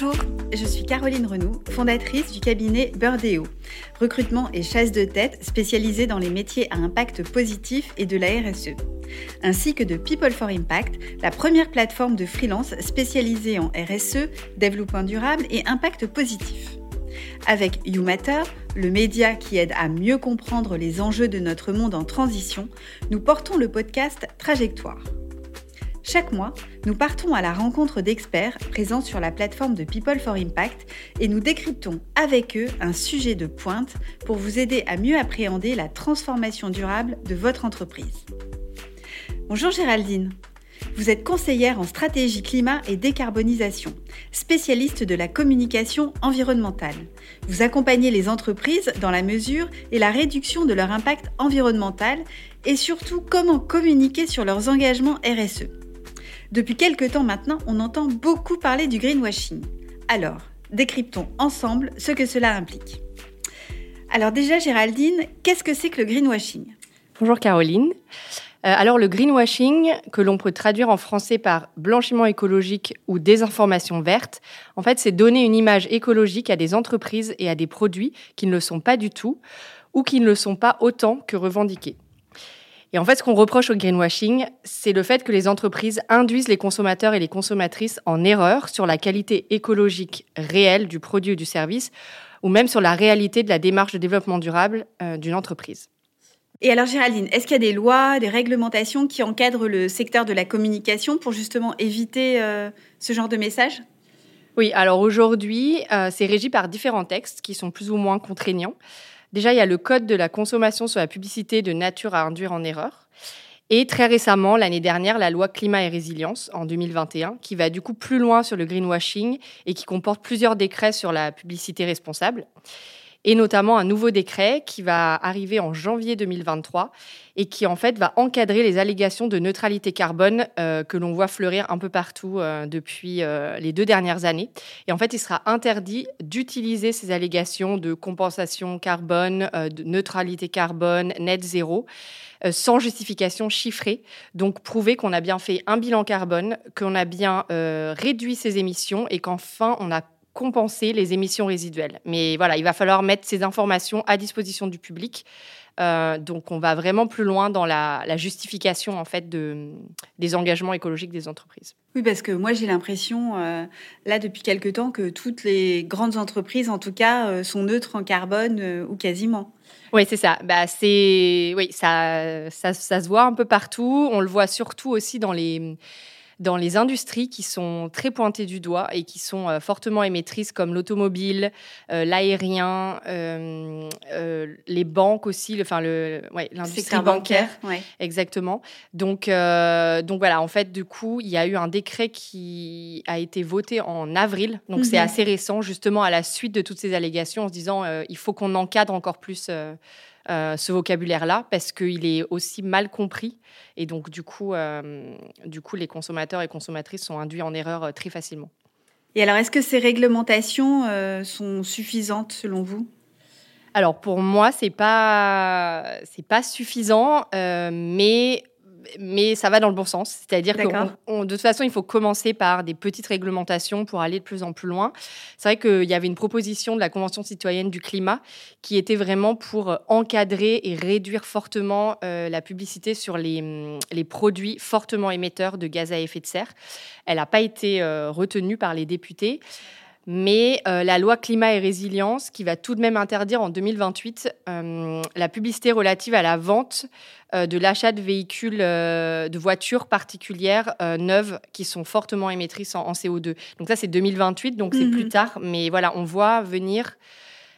Bonjour, je suis Caroline Renoux, fondatrice du cabinet Burdeo, recrutement et chasse de tête spécialisé dans les métiers à impact positif et de la RSE, ainsi que de People for Impact, la première plateforme de freelance spécialisée en RSE, développement durable et impact positif. Avec YouMatter, le média qui aide à mieux comprendre les enjeux de notre monde en transition, nous portons le podcast Trajectoire. Chaque mois, nous partons à la rencontre d'experts présents sur la plateforme de People for Impact et nous décryptons avec eux un sujet de pointe pour vous aider à mieux appréhender la transformation durable de votre entreprise. Bonjour Géraldine. Vous êtes conseillère en stratégie climat et décarbonisation, spécialiste de la communication environnementale. Vous accompagnez les entreprises dans la mesure et la réduction de leur impact environnemental et surtout comment communiquer sur leurs engagements RSE. Depuis quelques temps maintenant, on entend beaucoup parler du greenwashing. Alors, décryptons ensemble ce que cela implique. Alors déjà, Géraldine, qu'est-ce que c'est que le greenwashing? Bonjour Caroline. Euh, alors le greenwashing, que l'on peut traduire en français par blanchiment écologique ou désinformation verte, en fait c'est donner une image écologique à des entreprises et à des produits qui ne le sont pas du tout ou qui ne le sont pas autant que revendiqués. Et en fait, ce qu'on reproche au greenwashing, c'est le fait que les entreprises induisent les consommateurs et les consommatrices en erreur sur la qualité écologique réelle du produit ou du service, ou même sur la réalité de la démarche de développement durable euh, d'une entreprise. Et alors Géraldine, est-ce qu'il y a des lois, des réglementations qui encadrent le secteur de la communication pour justement éviter euh, ce genre de message? Oui, alors aujourd'hui, euh, c'est régi par différents textes qui sont plus ou moins contraignants. Déjà, il y a le code de la consommation sur la publicité de nature à induire en erreur. Et très récemment, l'année dernière, la loi climat et résilience en 2021, qui va du coup plus loin sur le greenwashing et qui comporte plusieurs décrets sur la publicité responsable et notamment un nouveau décret qui va arriver en janvier 2023 et qui en fait va encadrer les allégations de neutralité carbone euh, que l'on voit fleurir un peu partout euh, depuis euh, les deux dernières années. Et en fait, il sera interdit d'utiliser ces allégations de compensation carbone, de neutralité carbone, net zéro sans justification chiffrée. Donc prouver qu'on a bien fait un bilan carbone, qu'on a bien réduit ses émissions et qu'enfin on a compenser les émissions résiduelles. Mais voilà, il va falloir mettre ces informations à disposition du public. Euh, donc, on va vraiment plus loin dans la, justification en fait de, des engagements écologiques des entreprises. Oui, parce que moi j'ai l'impression euh, là depuis quelque temps que toutes les grandes entreprises, en tout cas, euh, sont neutres en carbone ou quasiment. Oui, c'est ça. Bah, c'est oui, ça, ça, ça se voit un peu partout. On le voit surtout aussi dans les dans les industries qui sont très pointées du doigt et qui sont euh, fortement émettrices comme l'automobile, euh, l'aérien, euh, les banques aussi, enfin le, ouais, l'industrie bancaire, exactement. Donc, donc voilà, en fait, du coup, il y a eu un décret qui a été voté en avril, donc c'est mhm. assez récent, justement à la suite de toutes ces allégations, en se disant il faut qu'on encadre encore plus euh, ce vocabulaire-là parce qu'il est aussi mal compris et donc du coup, euh, du coup, les consommateurs et consommatrices sont induits en erreur euh, très facilement. Et alors, est-ce que ces réglementations sont suffisantes selon vous? Alors pour moi, c'est pas c'est pas suffisant, mais mais ça va dans le bon sens. C'est-à-dire que de toute façon, il faut commencer par des petites réglementations pour aller de plus en plus loin. C'est vrai qu'il y avait une proposition de la Convention citoyenne du climat qui était vraiment pour euh, encadrer et réduire fortement euh, la publicité sur les, hum, les, produits fortement émetteurs de gaz à effet de serre. Elle n'a pas été euh, retenue par les députés mais euh, la loi climat et résilience qui va tout de même interdire en 2028 euh, la publicité relative à la vente euh, de l'achat de véhicules, de voitures particulières neuves qui sont fortement émettrices en, CO2. Donc ça, c'est 2028, donc c'est plus mhm. tard, mais voilà, on voit venir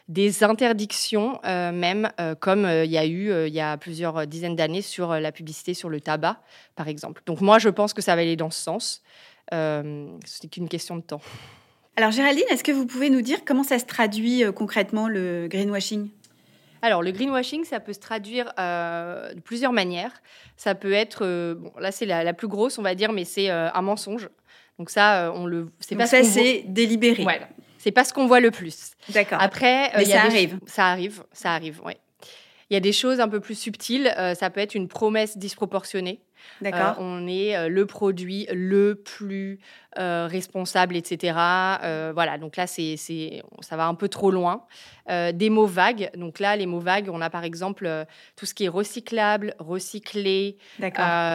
des interdictions même, comme il y a eu il y a plusieurs dizaines d'années sur la publicité sur le tabac, par exemple. Donc moi, je pense que ça va aller dans ce sens. c'est qu'une question de temps. Alors Géraldine, est-ce que vous pouvez nous dire comment ça se traduit euh, concrètement le greenwashing? Alors, le greenwashing, ça peut se traduire euh, de plusieurs manières. Ça peut être, euh, bon, là c'est la, plus grosse, on va dire, mais c'est un mensonge. Donc ça, on le, c'est pas ça, c'est délibéré. Voilà. C'est pas ce qu'on voit le plus. D'accord. Après, mais ça arrive. Ça arrive, ça arrive, ouais. Il y a des choses un peu plus subtiles. ça peut être une promesse disproportionnée. D'accord. on est le produit le plus responsable, etc. voilà, donc là, c'est, ça va un peu trop loin. des mots vagues. Donc là, les mots vagues, on a par exemple tout ce qui est recyclable, recyclé,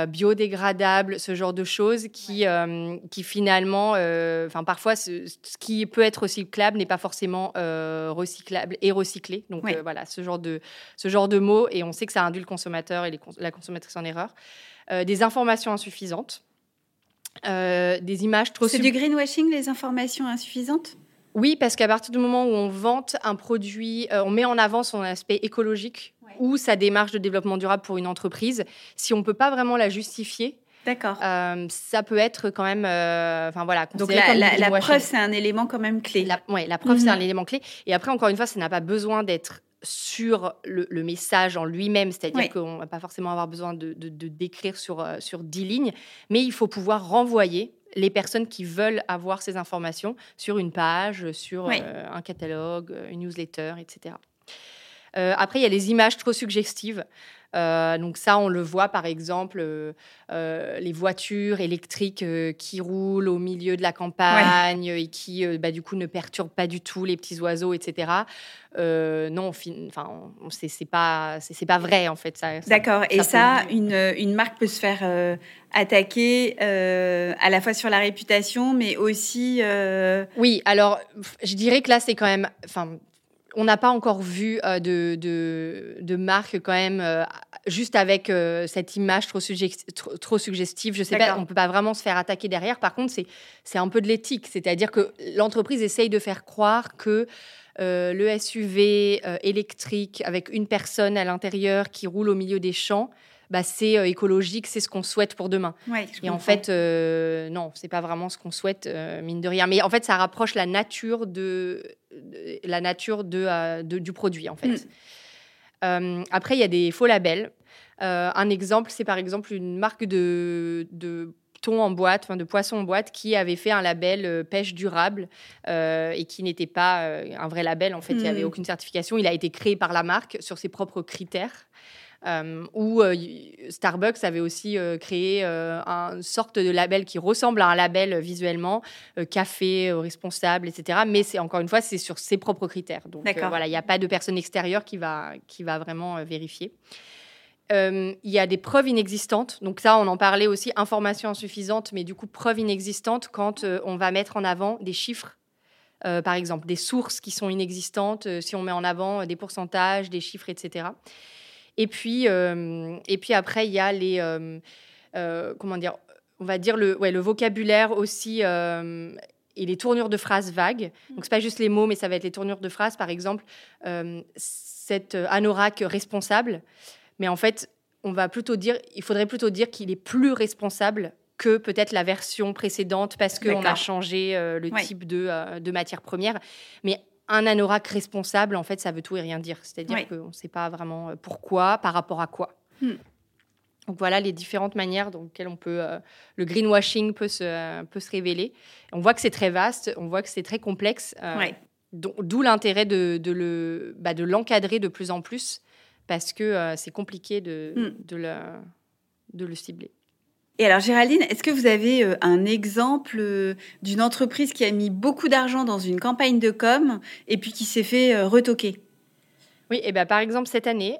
biodégradable, ce genre de choses qui, qui finalement, enfin parfois, ce, qui peut être recyclable n'est pas forcément recyclable et recyclé. Donc voilà, ce genre de ce genre de mots, et on sait que ça induit le consommateur et la consommatrice en erreur. Des informations insuffisantes. Euh, des images trop... C'est du greenwashing, les informations insuffisantes? Oui, parce qu'à partir du moment où on vante un produit, euh, on met en avant son aspect écologique ou sa démarche de développement durable pour une entreprise, si on ne peut pas vraiment la justifier, D'accord. Euh, ça peut être quand même, enfin voilà. Donc la, preuve, c'est un élément quand même clé. Oui, la preuve, c'est un mhm. élément clé. Et après, encore une fois, ça n'a pas besoin d'être sur le, message en lui-même, c'est-à-dire qu'on qu'on va pas forcément avoir besoin de, décrire sur, euh, sur 10 lignes, mais il faut pouvoir renvoyer les personnes qui veulent avoir ces informations sur une page, sur euh, un catalogue, une newsletter, etc. Euh, après, il y a les images trop suggestives. Euh, donc ça, on le voit par exemple, euh, les voitures électriques qui roulent au milieu de la campagne et qui, bah, du coup, ne perturbent pas du tout les petits oiseaux, etc. non, enfin, c'est pas, c'est pas vrai en fait. D'accord. Et ça, une, une, marque peut se faire attaquer à la fois sur la réputation, mais aussi. Oui. Alors, je dirais que là, c'est quand même, enfin, on n'a pas encore vu euh, de, de, de, marque quand même euh, juste avec euh, cette image trop, trop, suggestive. Je sais pas, on peut pas vraiment se faire attaquer derrière. Par contre, c'est un peu de l'éthique, c'est-à-dire que l'entreprise essaye de faire croire que le SUV électrique avec une personne à l'intérieur qui roule au milieu des champs, bah, c'est euh, écologique, c'est ce qu'on souhaite pour demain. et en fait, euh, non, c'est pas vraiment ce qu'on souhaite, euh, mine de rien. Mais en fait, ça rapproche la nature de, la nature de, du produit, en fait. Hmm. après, il y a des faux labels. un exemple, c'est par exemple une marque de, de thon en boîte, enfin de poisson en boîte, qui avait fait un label pêche durable et qui n'était pas un vrai label. En fait, il n'y avait hmm. aucune certification. Il a été créé par la marque sur ses propres critères. Euh, où euh, Starbucks avait aussi euh, créé une sorte de label qui ressemble à un label visuellement, café responsable, etc. Mais c'est encore une fois, c'est sur ses propres critères. Donc voilà, il n'y a pas de personne extérieure qui va, qui va vraiment vérifier. Il y a des preuves inexistantes. Donc ça, on en parlait aussi, information insuffisante, mais du coup, preuves inexistantes quand on va mettre en avant des chiffres par exemple, des sources qui sont inexistantes, si on met en avant des pourcentages, des chiffres, etc. Et puis, euh, et puis après, il y a les. Euh, euh, comment dire On va dire le, ouais, le vocabulaire aussi et les tournures de phrases vagues. Donc, c'est pas juste les mots, mais ça va être les tournures de phrases. Par exemple, cet anorak responsable. Mais en fait, on va plutôt dire, il faudrait plutôt dire qu'il est plus responsable que peut-être la version précédente parce qu'on a changé le type de, de matière première. Mais un anorak responsable, en fait, ça veut tout et rien dire. C'est-à-dire qu'on ne sait pas vraiment euh, pourquoi, par rapport à quoi. Hmm. Donc voilà les différentes manières dans lesquelles on peut, euh, le greenwashing peut se, peut se révéler. On voit que c'est très vaste, on voit que c'est très complexe, euh, d'où l'intérêt de, de, le, bah, de l'encadrer de plus en plus, parce que c'est compliqué de, hmm. de, le, de le cibler. Et alors Géraldine, est-ce que vous avez euh, un exemple euh, d'une entreprise qui a mis beaucoup d'argent dans une campagne de com et puis qui s'est fait euh, retoquer? Oui, et ben par exemple cette année,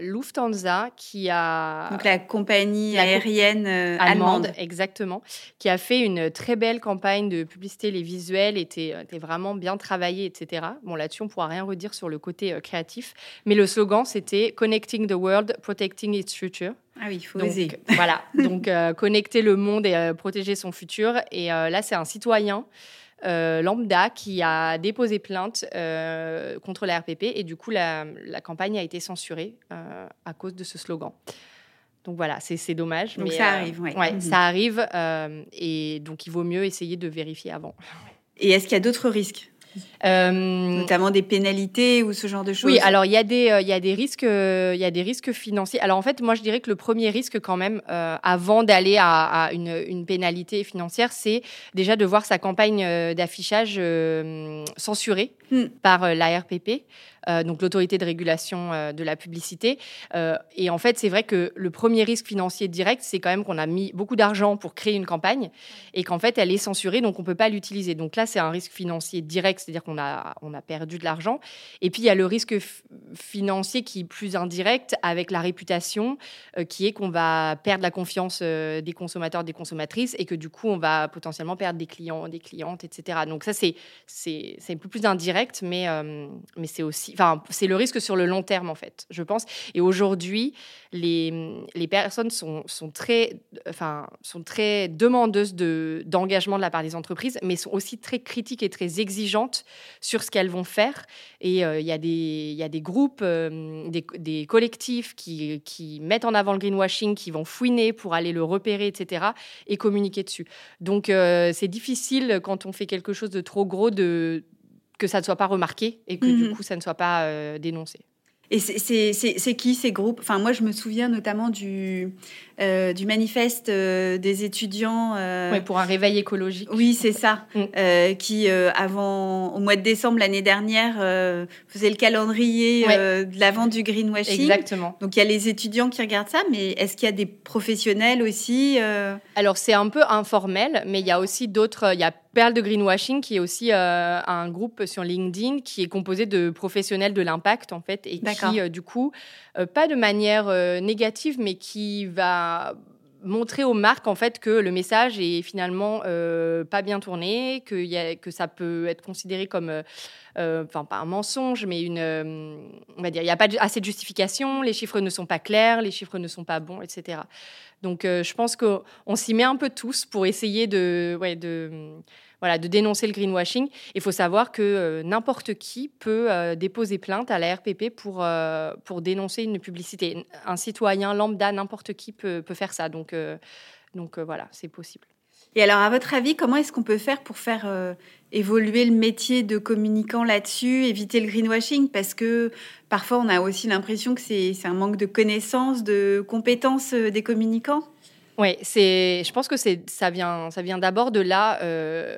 Lufthansa qui a donc la compagnie aérienne allemande. exactement, qui a fait une très belle campagne de publicité, les visuels étaient, étaient vraiment bien travaillés, etc. Bon là-dessus on pourra rien redire sur le côté créatif, mais le slogan c'était Connecting the World, Protecting its Future. Ah oui, il faut oser. Voilà, donc euh, connecter le monde et euh, protéger son futur. Et euh, là, c'est un citoyen lambda qui a déposé plainte contre la RPP et du coup, la, campagne a été censurée à cause de ce slogan. Donc voilà, c'est dommage. Donc ça arrive, oui. Ouais, mhm. ça arrive et donc il vaut mieux essayer de vérifier avant. Et est-ce qu'il y a d'autres risques? euh, Notamment des pénalités ou ce genre de choses. Oui, alors il y a des, euh, il y a des risques, euh, il y a des risques financiers. Alors en fait, moi je dirais que le premier risque quand même, avant d'aller à, une, une, pénalité financière, c'est déjà de voir sa campagne d'affichage censurée hmm. par la RPP. donc l'autorité de régulation de la publicité. et en fait, c'est vrai que le premier risque financier direct, c'est quand même qu'on a mis beaucoup d'argent pour créer une campagne et qu'en fait, elle est censurée, donc on ne peut pas l'utiliser. Donc là, c'est un risque financier direct, c'est-à-dire qu'on on a perdu de l'argent. Et puis, il y a le risque financier qui est plus indirect avec la réputation, qui est qu'on va perdre la confiance des consommateurs, des consommatrices, et que du coup, on va potentiellement perdre des clients, des clientes, etc. Donc ça, c'est, un peu plus indirect, mais, mais c'est aussi, enfin, c'est le risque sur le long terme, en fait, je pense. Et aujourd'hui, les, les personnes sont, sont, très, enfin, sont très demandeuses de, d'engagement de la part des entreprises, mais sont aussi très critiques et très exigeantes sur ce qu'elles vont faire. Et euh, il y, a des, y a des groupes, euh, des, des, collectifs qui, qui mettent en avant le greenwashing, qui vont fouiner pour aller le repérer, etc., et communiquer dessus. Donc, euh, c'est difficile quand on fait quelque chose de trop gros de que ça ne soit pas remarqué et que du mhm. coup ça ne soit pas dénoncé. Et c'est qui ces groupes? Enfin, moi, je me souviens notamment du, euh, du manifeste euh, des étudiants. Euh, pour un réveil écologique. Oui, c'est ça. Mm. qui, avant, au mois de décembre l'année dernière, faisait le calendrier de la vente du greenwashing. Exactement. Donc, il y a les étudiants qui regardent ça, mais est-ce qu'il y a des professionnels aussi Alors, c'est un peu informel, mais il y a aussi d'autres. Il y a Perle de Greenwashing, qui est aussi un groupe sur LinkedIn qui est composé de professionnels de l'impact, en fait, et qui, du coup, pas de manière négative, mais qui va montrer aux marques en fait que le message est finalement euh, pas bien tourné, que, ça peut être considéré comme, euh, euh, enfin pas un mensonge, mais une, on va dire, il n'y a pas assez de justification, les chiffres ne sont pas clairs, les chiffres ne sont pas bons, etc. Donc je pense qu'on s'y met un peu tous pour essayer de, voilà, de dénoncer le greenwashing. Il faut savoir que euh, n'importe qui peut euh, déposer plainte à la RPP pour, euh, pour dénoncer une publicité. Un citoyen lambda, n'importe qui peut, peut, faire ça. Donc, donc voilà, c'est possible. Et alors, à votre avis, comment est-ce qu'on peut faire pour faire évoluer le métier de communicant là-dessus, éviter le greenwashing Parce que parfois, on a aussi l'impression que c'est un manque de connaissances, de compétences des communicants. Oui, c'est. Je pense que c'est ça vient ça vient d'abord de là. Euh,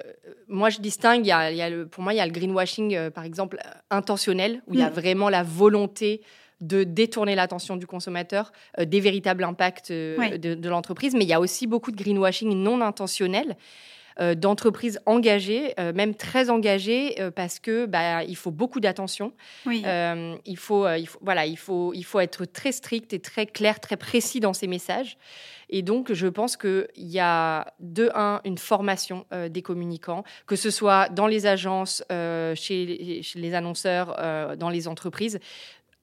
moi, je distingue. Il y a, il y a le, pour moi, il y a le greenwashing, euh, par exemple, intentionnel, où il y a mm. vraiment la volonté de détourner l'attention du consommateur euh, des véritables impacts de, de l'entreprise. Mais il y a aussi beaucoup de greenwashing non intentionnel. Euh, d'entreprises engagées, euh, même très engagées, euh, parce que bah, il faut beaucoup d'attention. il faut, il faut, voilà, il faut, il faut être très strict et très clair, très précis dans ses messages. Et donc, je pense qu'il y a de un une formation des communicants, que ce soit dans les agences, chez, chez, les annonceurs, dans les entreprises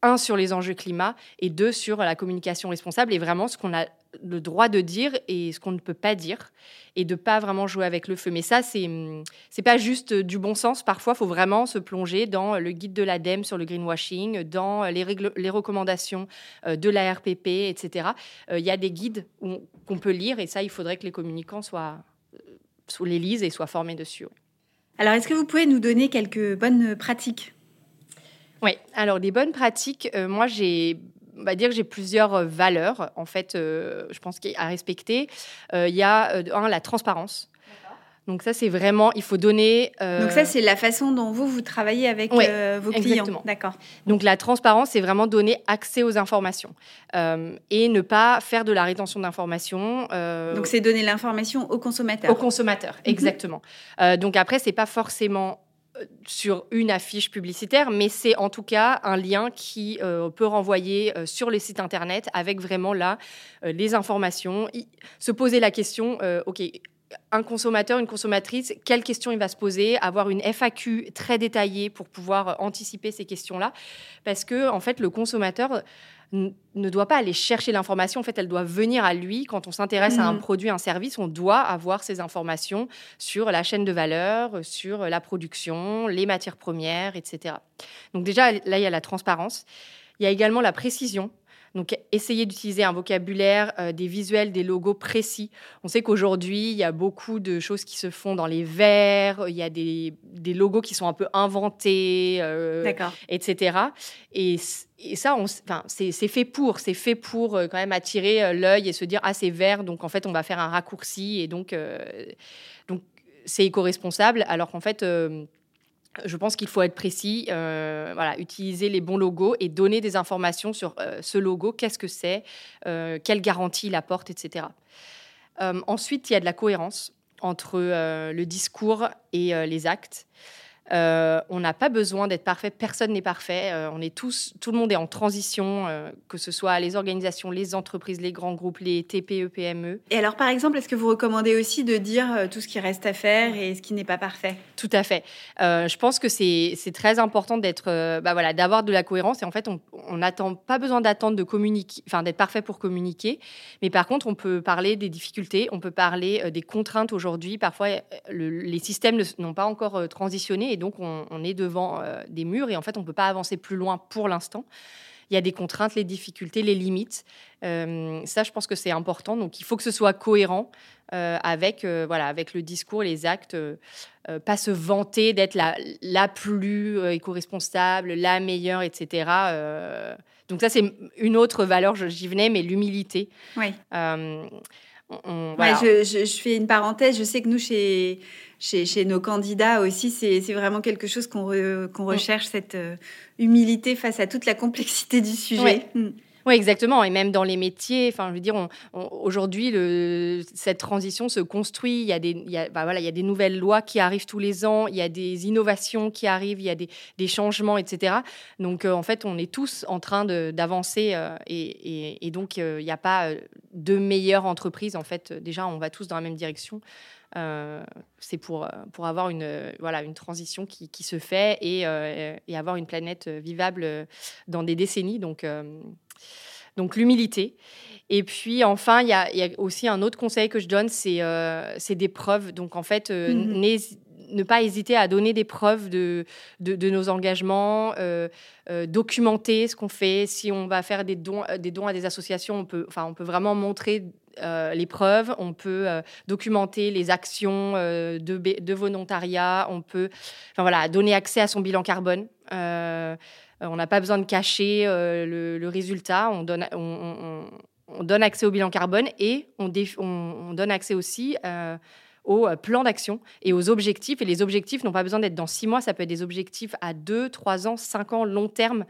un sur les enjeux climat et deux sur la communication responsable et vraiment ce qu'on a le droit de dire et ce qu'on ne peut pas dire et de pas vraiment jouer avec le feu. Mais ça, c'est c'est pas juste du bon sens. Parfois, il faut vraiment se plonger dans le guide de l'ADEME sur le greenwashing, dans les, règles, les recommandations euh, de la RPP, etc. Euh, il y a des guides qu'on peut lire et ça, il faudrait que les communicants soient, euh, sous les lisent et soient formés dessus. Alors, est-ce que vous pouvez nous donner quelques bonnes pratiques? Oui, alors les bonnes pratiques, euh, moi j'ai on va dire que j'ai plusieurs euh, valeurs, en fait, euh, je pense à respecter. Il y a, un, la transparence. Donc ça, c'est vraiment, il faut donner. Donc ça, c'est la façon dont vous vous travaillez avec vos clients. D'accord. Donc la transparence, c'est vraiment donner accès aux informations et ne pas faire de la rétention d'informations. Donc c'est donner l'information aux consommateurs. Aux consommateurs, mhm. exactement. donc après, c'est pas forcément sur une affiche publicitaire, mais c'est en tout cas un lien qui euh, peut renvoyer euh, sur le site internet avec vraiment là euh, les informations, se poser la question, ok, un consommateur, une consommatrice, quelle question il va se poser, avoir une FAQ très détaillée pour pouvoir anticiper ces questions-là, parce que en fait le consommateur ne doit pas aller chercher l'information. En fait, elle doit venir à lui. Quand on s'intéresse à un mhm. produit, un service, on doit avoir ces informations sur la chaîne de valeur, sur la production, les matières premières, etc. Donc déjà, là, il y a la transparence. Il y a également la précision. Donc, essayer d'utiliser un vocabulaire, euh, des visuels, des logos précis. On sait qu'aujourd'hui, il y a beaucoup de choses qui se font dans les verts, il y a des, des logos qui sont un peu inventés, euh, etc. Et, et ça, c'est fait pour, c'est fait pour euh, quand même attirer l'œil et se dire ah c'est vert, donc en fait on va faire un raccourci et donc donc c'est éco-responsable, alors qu'en fait je pense qu'il faut être précis, euh, voilà, utiliser les bons logos et donner des informations sur euh, ce logo, qu'est-ce que c'est, euh, quelle garantie il apporte, etc. ensuite, il y a de la cohérence entre le discours et les actes. Euh, on n'a pas besoin d'être parfait, personne n'est parfait. Euh, on est tous, tout le monde est en transition, euh, que ce soit les organisations, les entreprises, les grands groupes, les TPE, PME. Et alors, par exemple, est-ce que vous recommandez aussi de dire tout ce qui reste à faire et ce qui n'est pas parfait? Tout à fait. je pense que c'est très important d'être, bah voilà, d'avoir de la cohérence. Et en fait, on n'attend pas besoin d'attendre de communiquer, enfin d'être parfait pour communiquer. Mais par contre, on peut parler des difficultés, on peut parler des contraintes aujourd'hui. Parfois, les systèmes n'ont pas encore transitionné et donc on, est devant euh, des murs et en fait on ne peut pas avancer plus loin pour l'instant. Il y a des contraintes, les difficultés, les limites. Euh, ça, je pense que c'est important. Donc, il faut que ce soit cohérent euh, avec, voilà, avec le discours, les actes. pas se vanter d'être la, la plus éco-responsable, la meilleure, etc. donc, ça, c'est une autre valeur, j'y venais, mais l'humilité. Oui. Je, fais une parenthèse. Je sais que nous, chez, chez, nos candidats aussi, c'est vraiment quelque chose qu'on mm. recherche, cette euh, humilité face à toute la complexité du sujet. Mm. Oui, exactement. Et même dans les métiers, enfin, je veux dire, aujourd'hui, cette transition se construit. Il y, a des, voilà, il y a des nouvelles lois qui arrivent tous les ans, il y a des innovations qui arrivent, il y a des, changements, etc. Donc, euh, en fait, on est tous en train d'avancer euh, et, donc, il n'y a pas de meilleure entreprise. En fait, déjà, on va tous dans la même direction. Euh, c'est pour, pour avoir une, voilà, une transition qui, qui se fait et, euh, et, avoir une planète vivable dans des décennies. Donc, euh, donc l'humilité. Et puis enfin, il y, y, a aussi un autre conseil que je donne, c'est des preuves. Donc en fait, mm-hmm. ne pas hésiter à donner des preuves de, de, de nos engagements, documenter ce qu'on fait. Si on va faire des dons, des dons à des associations, on peut, enfin, on peut vraiment montrer euh, les preuves, on peut euh, documenter les actions euh, de, volontariat, on peut voilà, donner accès à son bilan carbone. on n'a pas besoin de cacher le, résultat, on donne, on, donne accès au bilan carbone et on, on donne accès aussi au plan d'action et aux objectifs. Et les objectifs n'ont pas besoin d'être dans six mois, ça peut être des objectifs à deux, trois ans, cinq ans, long terme.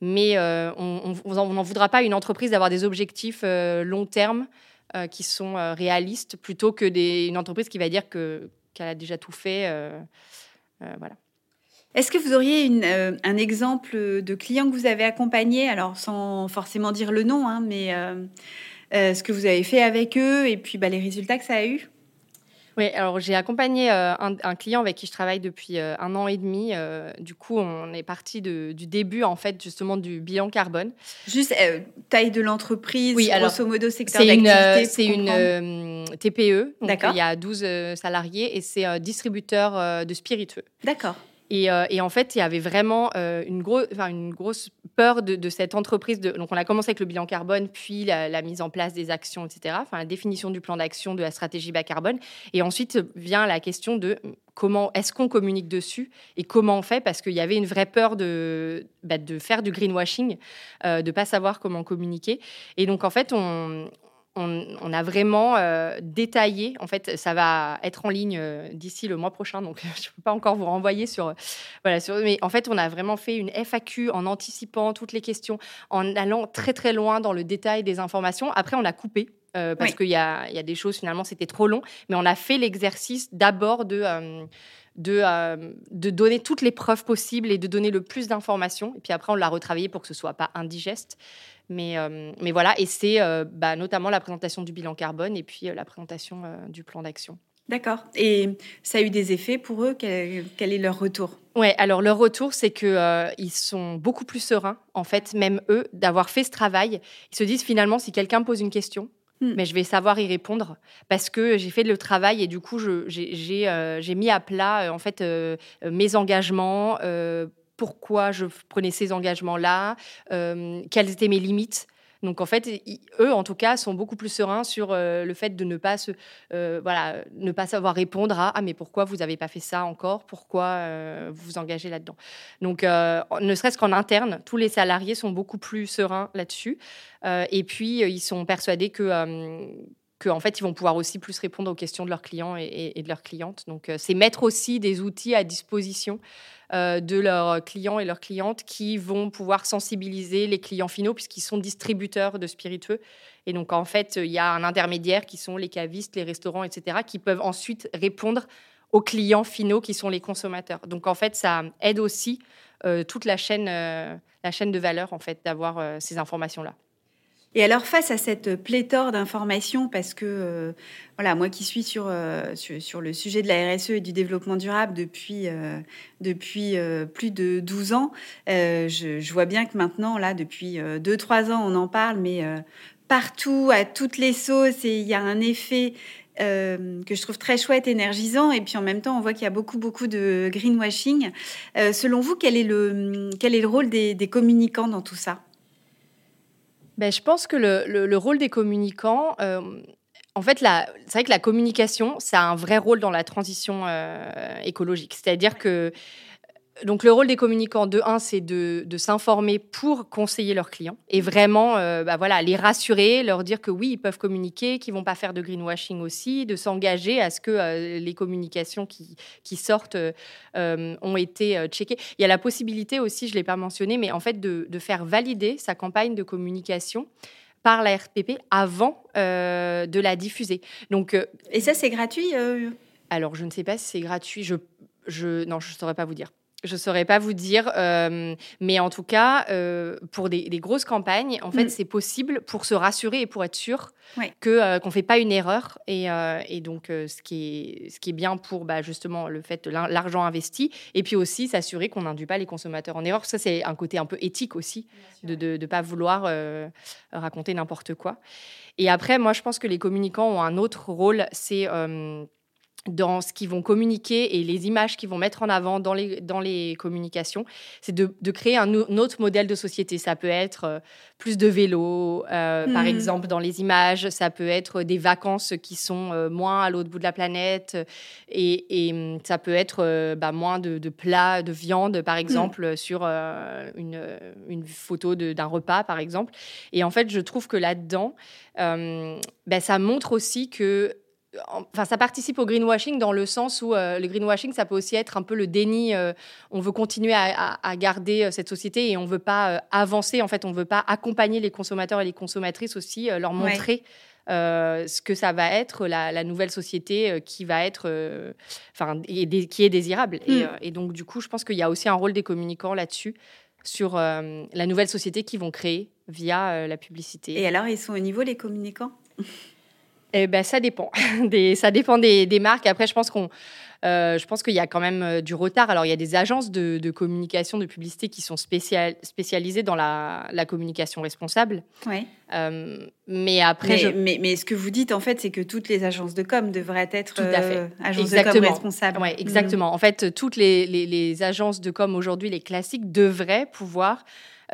Mais on n'en voudra pas une entreprise d'avoir des objectifs long terme euh, qui sont euh, réalistes plutôt que des, une entreprise qui va dire que, qu'elle a déjà tout fait. Euh, voilà. Est-ce que vous auriez une, un exemple de client que vous avez accompagné, alors sans forcément dire le nom, hein, mais ce que vous avez fait avec eux et puis bah, les résultats que ça a eu? Oui, alors j'ai accompagné euh, un, client avec qui je travaille depuis euh, un an et demi. Euh, du coup, on est parti du début, en fait, justement, du bilan carbone. Juste taille de l'entreprise, oui, grosso modo, secteur d'activité. C'est une TPE, donc il y a 12 salariés et c'est distributeur de spiritueux. D'accord. Euh, et, en fait, il y avait vraiment euh, une, grosse peur de, cette entreprise. donc, on a commencé avec le bilan carbone, puis la, mise en place des actions, etc. La définition du plan d'action de la stratégie bas carbone. Et ensuite vient la question de comment est-ce qu'on communique dessus et comment on fait parce qu'il y avait une vraie peur de, bah, faire du greenwashing, euh, de pas savoir comment communiquer. Et donc en fait, on, on, a vraiment euh, détaillé. En fait, ça va être en ligne euh, d'ici le mois prochain, donc je ne peux pas encore vous renvoyer sur. voilà, sur, mais en fait, on a vraiment fait une FAQ en anticipant toutes les questions, en allant très très loin dans le détail des informations. Après, on a coupé. Euh, parce qu'il y, y, a des choses, finalement, c'était trop long. Mais on a fait l'exercice d'abord de, de, de, donner toutes les preuves possibles et de donner le plus d'informations. Et puis après, on l'a retravaillé pour que ce soit pas indigeste. Mais, euh, mais voilà, et c'est euh, bah, notamment la présentation du bilan carbone et puis euh, la présentation du plan d'action. D'accord. Et ça a eu des effets pour eux? Quel, est leur retour? Ouais, alors leur retour, c'est que ils sont beaucoup plus sereins, en fait, même eux, d'avoir fait ce travail. Ils se disent finalement, si quelqu'un me pose une question, hmm. mais je vais savoir y répondre parce que j'ai fait le travail et du coup, j'ai mis à plat, en fait, mes engagements pourquoi je prenais ces engagements-là, euh, quelles étaient mes limites. Donc en fait, eux, en tout cas, sont beaucoup plus sereins sur euh, le fait de ne pas se, euh, voilà, ne pas savoir répondre à ah mais pourquoi vous n'avez pas fait ça encore, pourquoi vous vous engagez là-dedans? Donc ne serait-ce qu'en interne, tous les salariés sont beaucoup plus sereins là-dessus. et puis ils sont persuadés que qu'en fait, ils vont pouvoir aussi plus répondre aux questions de leurs clients et, de leurs clientes. Donc, c'est mettre aussi des outils à disposition de leurs clients et leurs clientes qui vont pouvoir sensibiliser les clients finaux puisqu'ils sont distributeurs de spiritueux. Et donc, en fait, il y a un intermédiaire qui sont les cavistes, les restaurants, etc., qui peuvent ensuite répondre aux clients finaux qui sont les consommateurs. Donc, en fait, ça aide aussi toute la chaîne, la chaîne de valeur, en fait, d'avoir ces informations-là. Et alors face à cette pléthore d'informations, parce que euh, voilà, moi qui suis sur, euh, sur, le sujet de la RSE et du développement durable depuis, euh, depuis plus de 12 ans, je, vois bien que maintenant, là, depuis 2-3 ans, on en parle, mais partout, à toutes les sauces, il y a un effet que je trouve très chouette, énergisant, et puis en même temps, on voit qu'il y a beaucoup, beaucoup de greenwashing. selon vous, quel est le, quel est le rôle des communicants dans tout ça? Ben, Je pense que le, le, rôle des communicants, euh, en fait, c'est vrai que la communication, ça a un vrai rôle dans la transition euh, écologique. C'est-à-dire que donc le rôle des communicants de 1, c'est de, s'informer pour conseiller leurs clients et vraiment euh, bah voilà, les rassurer, leur dire que oui, ils peuvent communiquer, qu'ils vont pas faire de greenwashing aussi, de s'engager à ce que euh, les communications qui, qui sortent euh, ont été checkées. Il y a la possibilité aussi, je ne l'ai pas mentionné, mais en fait de, de, faire valider sa campagne de communication par la RPP avant de la diffuser. Donc, et ça, c'est gratuit Alors, je ne sais pas si c'est gratuit. Je, je, non, je ne saurais pas vous dire. Je ne saurais pas vous dire, euh, mais en tout cas, euh, pour des, grosses campagnes, en fait, mm. c'est possible pour se rassurer et pour être sûr que euh, qu'on ne fait pas une erreur. Et, donc, ce, qui est, ce qui est bien pour bah, justement le fait de l'argent investi, et puis aussi s'assurer qu'on n'induit pas les consommateurs en erreur. Ça, c'est un côté un peu éthique aussi, de ne pas vouloir raconter n'importe quoi. Et après, moi, je pense que les communicants ont un autre rôle, c'est dans ce qu'ils vont communiquer et les images qu'ils vont mettre en avant dans les, dans les communications, c'est de, de, créer un, autre modèle de société. Ça peut être euh, plus de vélos, euh, par hmm. exemple, dans les images. Ça peut être des vacances qui sont euh, moins à l'autre bout de la planète. Et, et hum, ça peut être bah, moins de, de, plats, de viande, par hmm. exemple, sur une, une, photo d'un repas, par exemple. Et en fait, je trouve que là-dedans, bah, ça montre aussi que enfin, ça participe au greenwashing dans le sens où euh, le greenwashing, ça peut aussi être un peu le déni. Euh, on veut continuer à, garder euh, cette société et on veut pas avancer. En fait, on veut pas accompagner les consommateurs et les consommatrices aussi, leur montrer. ce que ça va être la, nouvelle société qui va être, enfin, qui est désirable. Et, hmm. et, donc, du coup, je pense qu'il y a aussi un rôle des communicants là-dessus sur la nouvelle société qu'ils vont créer via la publicité. Et alors, ils sont au niveau les communicants? eh ben, ça dépend. Des, ça dépend des, des, marques. Après, je pense qu'on, euh, je pense qu'il y a quand même euh, du retard. Alors, il y a des agences de, de communication, de publicité qui sont spécial, spécialisées dans la, la communication responsable. Ouais. Euh, mais après, mais, mais, ce que vous dites en fait, c'est que toutes les agences de com devraient être Tout à fait. agences exactement. de com responsables. Ouais, exactement. En fait, toutes les, les, les agences de com aujourd'hui, les classiques, devraient pouvoir euh,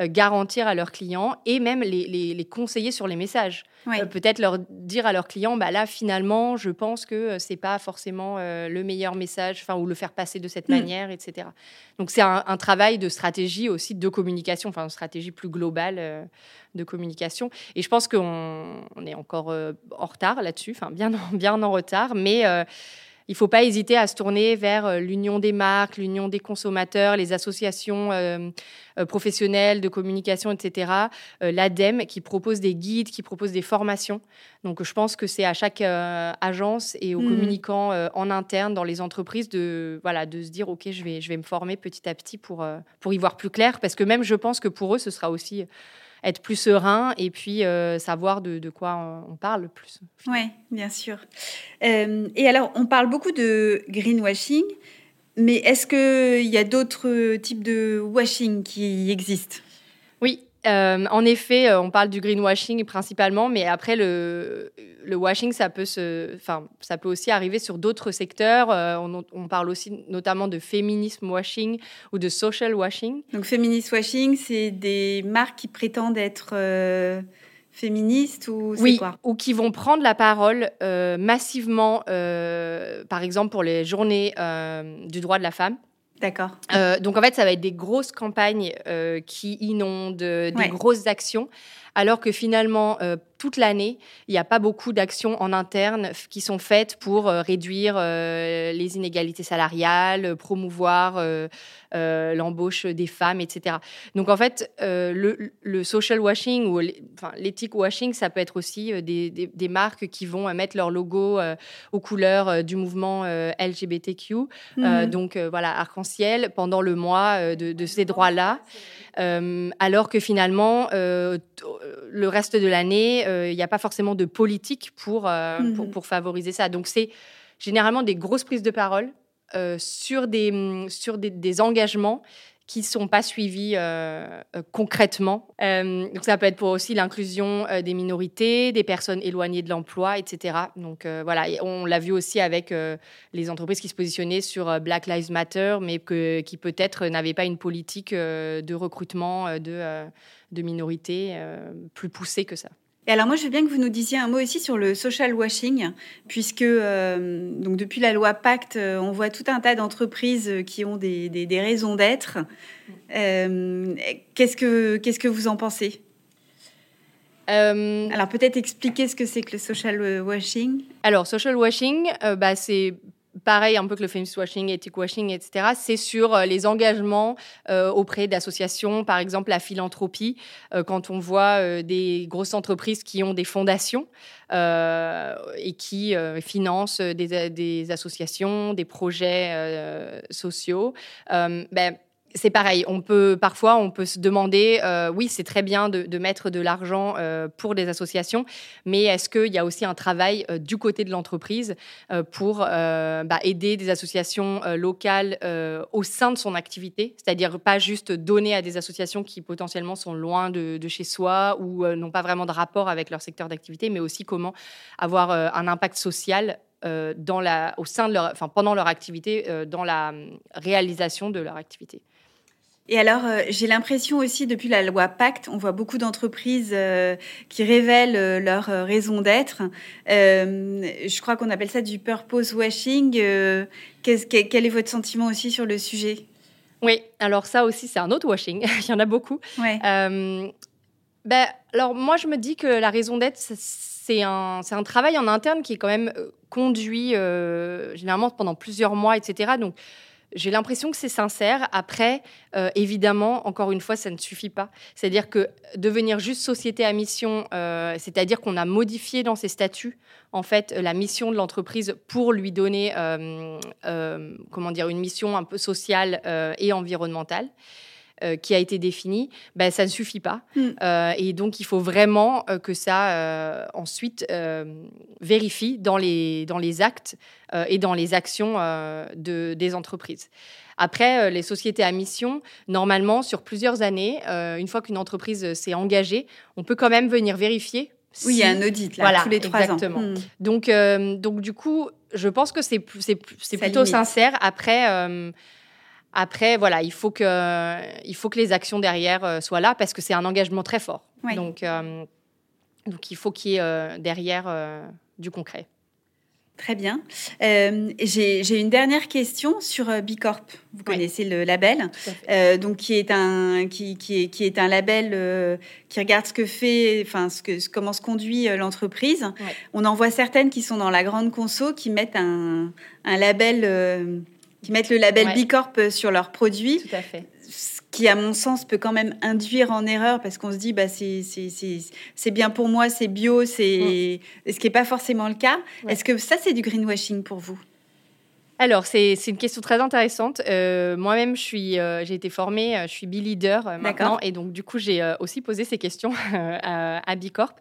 garantir à leurs clients et même les, les, conseiller sur les messages. Euh, peut-être leur dire à leurs clients, bah là finalement, je pense que euh, c'est pas forcément le meilleur message, enfin ou le faire passer de cette mm. manière, etc. Donc c'est un, travail de stratégie aussi de communication, enfin une stratégie plus globale de communication. Et je pense qu'on on est encore en retard là-dessus, enfin bien bien en retard, mais il ne faut pas hésiter à se tourner vers euh, l'union des marques, l'union des consommateurs, les associations euh, euh, professionnelles de communication, etc. L'ADEME qui propose des guides, qui propose des formations. Donc je pense que c'est à chaque agence et aux hmm. communicants en interne dans les entreprises de, voilà, de se dire, OK, je vais, je vais me former petit à petit pour, pour y voir plus clair. Parce que même je pense que pour eux, ce sera aussi être plus serein et puis euh, savoir de, de, quoi on parle plus. Oui, bien sûr. Euh, et alors, on parle beaucoup de greenwashing, mais est-ce qu'il y a d'autres types de washing qui existent? Oui, euh, en effet, euh, on parle du greenwashing principalement, mais après le, le washing, ça peut se, enfin, ça peut aussi arriver sur d'autres secteurs. Euh, on, parle aussi notamment de féminisme washing ou de social washing. Donc féministe washing, c'est des marques qui prétendent être féministes ou oui, quoi? ou qui vont prendre la parole massivement, par exemple pour les journées du droit de la femme. D'accord. Euh, donc en fait, ça va être des grosses campagnes euh, qui inondent, des grosses actions alors que finalement, toute l'année, il n'y a pas beaucoup d'actions en interne qui sont faites pour réduire les inégalités salariales, promouvoir l'embauche des femmes, etc. Donc en fait, le, social washing ou l'éthique washing, ça peut être aussi des, marques qui vont mettre leur logo aux couleurs du mouvement LGBTQ, mhm. donc voilà, arc-en-ciel, pendant le mois de ces droits-là. Euh, alors que finalement, euh, le reste de l'année, euh, il n'y a pas forcément de politique pour, mhm. pour, favoriser ça. Donc c'est généralement des grosses prises de parole sur, des, sur des engagements qui ne sont pas suivis euh, euh, concrètement. Euh, donc ça peut être pour aussi l'inclusion des minorités, des personnes éloignées de l'emploi, etc. Donc voilà, on l'a vu aussi avec les entreprises qui se positionnaient sur Black Lives Matter, mais que, qui peut-être n'avaient pas une politique de recrutement de, de minorités plus poussée que ça. Et alors moi, je veux bien que vous nous disiez un mot aussi sur le social washing, puisque euh, donc depuis la loi Pacte, euh, on voit tout un tas d'entreprises qui ont des, des, raisons d'être. Euh, qu'est-ce que qu'est-ce que vous en pensez? Alors peut-être expliquer ce que c'est que le social washing? Alors social washing, bah, c'est pareil un peu que le famous washing, ethic washing, etc., c'est sur euh, les engagements euh, auprès d'associations, par exemple la philanthropie, euh, quand on voit des grosses entreprises qui ont des fondations et qui financent des, associations, des projets sociaux. Ben, c'est pareil. On peut parfois, on peut se demander, euh, oui, c'est très bien de, mettre de l'argent euh, pour des associations, mais est-ce qu'il y a aussi un travail euh, du côté de l'entreprise pour bah, aider des associations locales au sein de son activité, c'est-à-dire pas juste donner à des associations qui potentiellement sont loin de, chez soi ou n'ont pas vraiment de rapport avec leur secteur d'activité, mais aussi comment avoir un impact social dans la, au sein de leur, enfin, pendant leur activité, dans la réalisation de leur activité. Et alors, euh, j'ai l'impression aussi, depuis la loi Pacte, on voit beaucoup d'entreprises euh, qui révèlent euh, leur raison d'être. je crois qu'on appelle ça du purpose washing. quel est votre sentiment aussi sur le sujet? Oui, alors ça aussi, c'est un autre washing. Il y en a beaucoup. Ouais. ben, alors, moi, je me dis que la raison d'être, c'est un, un, travail en interne qui est quand même conduit généralement pendant plusieurs mois, etc. Donc, j'ai l'impression que c'est sincère. Après, euh, évidemment, encore une fois, ça ne suffit pas. C'est-à-dire que devenir juste société à mission, euh, c'est-à-dire qu'on a modifié dans ses statuts, en fait, la mission de l'entreprise pour lui donner, euh, comment dire, une mission un peu sociale et environnementale. Euh, qui a été défini, ben, ça ne suffit pas. Mm. Euh, et donc, il faut vraiment euh, que ça, ensuite, vérifie dans les, dans les actes et dans les actions de, des entreprises. Après, les sociétés à mission, normalement, sur plusieurs années, une fois qu'une entreprise s'est engagée, on peut quand même venir vérifier oui, il y a un audit là, tous les trois exactement. ans. Mm. Donc, donc, du coup, je pense que c'est plutôt sincère. Après, après, voilà, il faut que, il faut que les actions derrière euh, soient là parce que c'est un engagement très fort. Donc, euh, donc, il faut qu'il y ait euh, derrière du concret. Très bien. J'ai une dernière question sur Bicorp. Vous connaissez le label, donc qui est un qui, qui, est, qui est un label qui regarde ce que fait, enfin ce que comment se conduit l'entreprise. On en voit certaines qui sont dans la grande conso qui mettent un, un label qui mettent le label Bicorp euh, sur leurs produits. Tout à fait. Ce qui, à mon sens, peut quand même induire en erreur parce qu'on se dit, bah, c'est bien pour moi, c'est bio, c'est ce qui n'est pas forcément le cas. Est-ce que ça, c'est du greenwashing pour vous? Alors, c'est une question très intéressante. Euh, moi-même, euh, j'ai été formée, je suis B-leader maintenant, et donc du coup, j'ai aussi posé ces questions à, à Bicorp.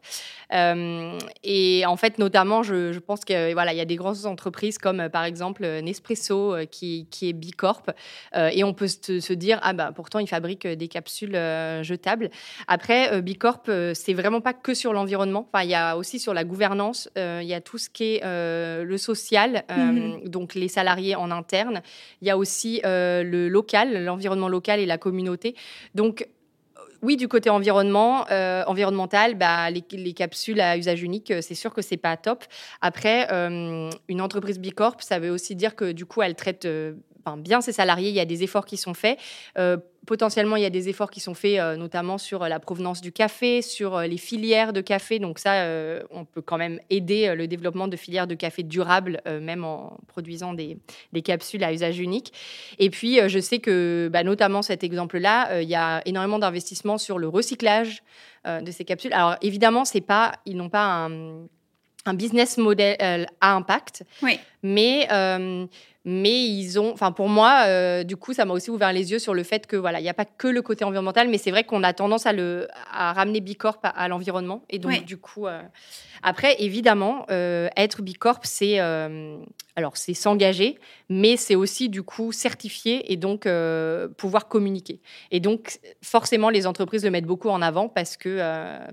Euh, et en fait, notamment, je, pense qu'il voilà, il y a des grandes entreprises comme euh, par exemple Nespresso euh, qui, qui est Bicorp. et on peut se, dire, ah bah pourtant, ils fabriquent des capsules jetables. Après, Bicorp, c'est vraiment pas que sur l'environnement. Enfin, il y a aussi sur la gouvernance, il y a tout ce qui est le social, mhm. donc les salariés en interne. Il y a aussi le local, l'environnement local et la communauté. Donc, oui, du côté euh, environnemental, bah, les, capsules à usage unique, euh, c'est sûr que c'est pas top. Après, euh, une entreprise Bicorp, ça veut aussi dire que du coup, elle traite bien ses salariés. Il y a des efforts qui sont faits. potentiellement, il y a des efforts qui sont faits, notamment sur la provenance du café, sur les filières de café. Donc ça, on peut quand même aider le développement de filières de café durables, même en produisant des, capsules à usage unique. Et puis, je sais que, bah, notamment cet exemple-là, il y a énormément d'investissements sur le recyclage de ces capsules. Alors évidemment, c'est pas, ils n'ont pas un un business model à impact. Oui. Mais, euh, mais ils ont, enfin pour moi, euh, du coup, ça m'a aussi ouvert les yeux sur le fait que voilà, il n'y a pas que le côté environnemental, mais c'est vrai qu'on a tendance à le à ramener Bicorp à, à l'environnement. Et donc du coup, euh, après évidemment, être Bicorp, c'est alors c'est s'engager, mais c'est aussi du coup certifier et donc pouvoir communiquer. Et donc forcément, les entreprises le mettent beaucoup en avant parce que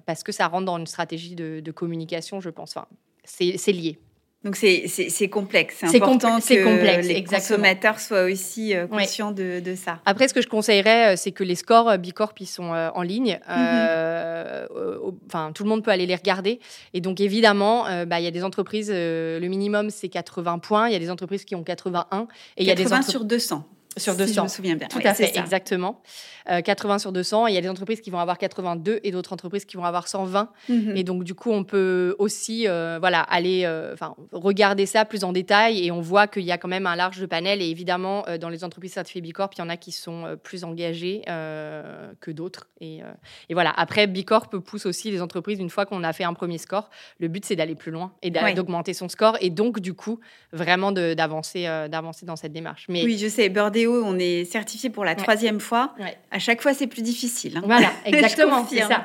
parce que ça rentre dans une stratégie de, de communication, je pense. Enfin, c'est lié. Donc c'est complexe. C'est important que complexe, les consommateurs soient aussi euh, conscients de, de, ça. Après, ce que je conseillerais, euh, c'est que les scores euh, Bicorp, ils sont en ligne. Mhm. Enfin, tout le monde peut aller les regarder. Et donc, évidemment, bah, il y a des entreprises, le minimum, c'est 80 points. Il y a des entreprises qui ont 81. Et il y a des sur 200. Sur 200. Si je me souviens bien. Tout à fait, exactement. 80 euh, sur 200. Il y a des entreprises qui vont avoir 82 et d'autres entreprises qui vont avoir 120. Mhm. Et donc, du coup, on peut aussi euh, voilà, aller euh, regarder ça plus en détail et on voit qu'il y a quand même un large panel. Et évidemment, dans les entreprises certifiées Bicorp, il y en a qui sont plus engagées que d'autres. Et, et, voilà. Après, Bicorp pousse aussi les entreprises, une fois qu'on a fait un premier score, le but, c'est d'aller plus loin et d'augmenter son score. Et donc, du coup, vraiment d'avancer d'avancer dans cette démarche. Mais... Oui, je sais. On est certifié pour la troisième fois à chaque fois, c'est plus difficile. Hein. Voilà, exactement, c'est ça.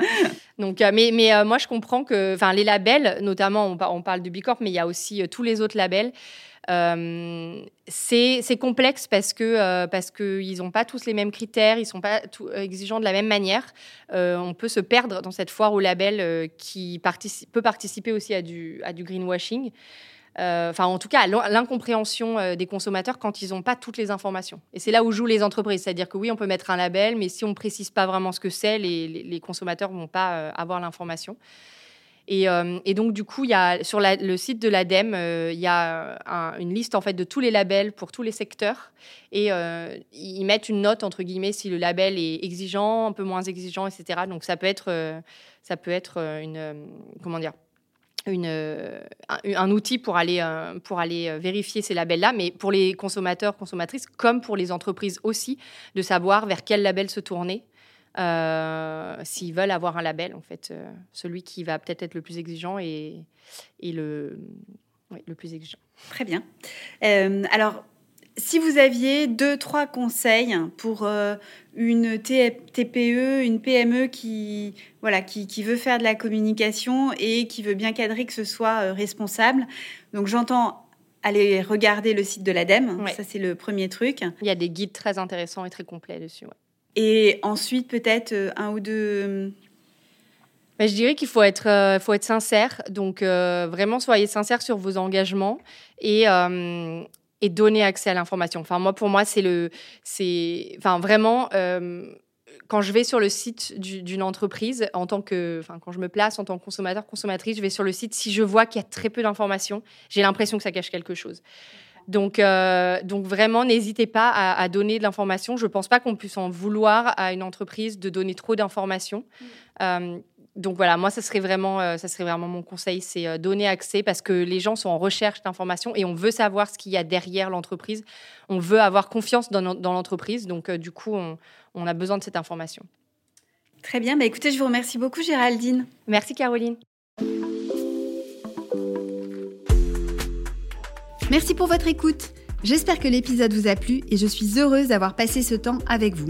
Donc, euh, mais, mais euh, moi, je comprends que, enfin, les labels, notamment, on, on, parle de Bicorp, mais il y a aussi euh, tous les autres labels. c'est complexe parce que parce qu'ils n'ont pas tous les mêmes critères, ils sont pas tout, exigeants de la même manière. on peut se perdre dans cette foire au label qui peut participer aussi à du, à du greenwashing. Euh, enfin en tout cas l'incompréhension euh, des consommateurs quand ils n'ont pas toutes les informations. Et c'est là où jouent les entreprises, c'est-à-dire que oui, on peut mettre un label, mais si on ne précise pas vraiment ce que c'est, les, consommateurs ne vont pas euh, avoir l'information. Et, donc du coup, y a, sur le site de l'ADEME, il y a une liste en fait de tous les labels pour tous les secteurs, et ils mettent une note entre guillemets si le label est exigeant, un peu moins exigeant, etc. Donc ça peut être, ça peut être une, comment dire euh, un, outil pour aller, euh, pour aller euh, vérifier ces labels-là, mais pour les consommateurs, consommatrices, comme pour les entreprises aussi, de savoir vers quel label se tourner. s'ils veulent avoir un label, en fait, celui qui va peut-être être le plus exigeant et, et le, le plus exigeant. Très bien. alors, si vous aviez deux, trois conseils pour euh, une TPE, une PME qui, voilà, qui, veut faire de la communication et qui veut bien cadrer que ce soit euh, responsable, donc j'entends aller regarder le site de l'ADEME, ça c'est le premier truc. Il y a des guides très intéressants et très complets dessus. Et ensuite peut-être euh, un ou deux... Ben, je dirais qu'il faut être, faut être sincère. Donc, vraiment, soyez sincère sur vos engagements. Et, et donner accès à l'information. Enfin, moi, pour moi, c'est le, c'est, enfin, vraiment, euh, quand je vais sur le site d'une entreprise, en tant que, enfin, quand je me place en tant que consommateur, consommatrice, je vais sur le site. Si je vois qu'il y a très peu d'informations, j'ai l'impression que ça cache quelque chose. Donc, euh, donc vraiment, n'hésitez pas à, donner de l'information. Je ne pense pas qu'on puisse en vouloir à une entreprise de donner trop d'informations. Mmh. Euh, donc voilà, moi, ça serait vraiment, euh, ça serait vraiment mon conseil, c'est euh, donner accès parce que les gens sont en recherche d'informations et on veut savoir ce qu'il y a derrière l'entreprise. On veut avoir confiance dans, l'entreprise. Donc euh, du coup, on, a besoin de cette information. Très bien. Bah, écoutez, je vous remercie beaucoup, Géraldine. Merci, Caroline. Merci pour votre écoute. J'espère que l'épisode vous a plu et je suis heureuse d'avoir passé ce temps avec vous.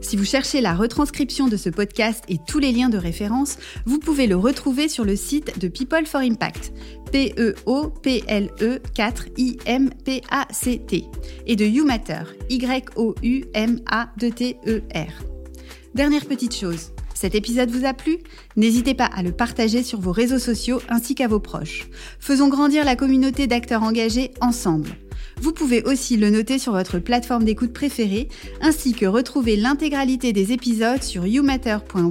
Si vous cherchez la retranscription de ce podcast et tous les liens de référence, vous pouvez le retrouver sur le site de People for Impact, P-E-O-P-L-E 4 I-M-P-A-C-T, et de YouMatter, Y-O-U-M-A-T-E-R. Dernière petite chose, cet épisode vous a plu? N'hésitez pas à le partager sur vos réseaux sociaux ainsi qu'à vos proches. Faisons grandir la communauté d'acteurs engagés ensemble. Vous pouvez aussi le noter sur votre plateforme d'écoute préférée, ainsi que retrouver l'intégralité des épisodes sur youmatter.work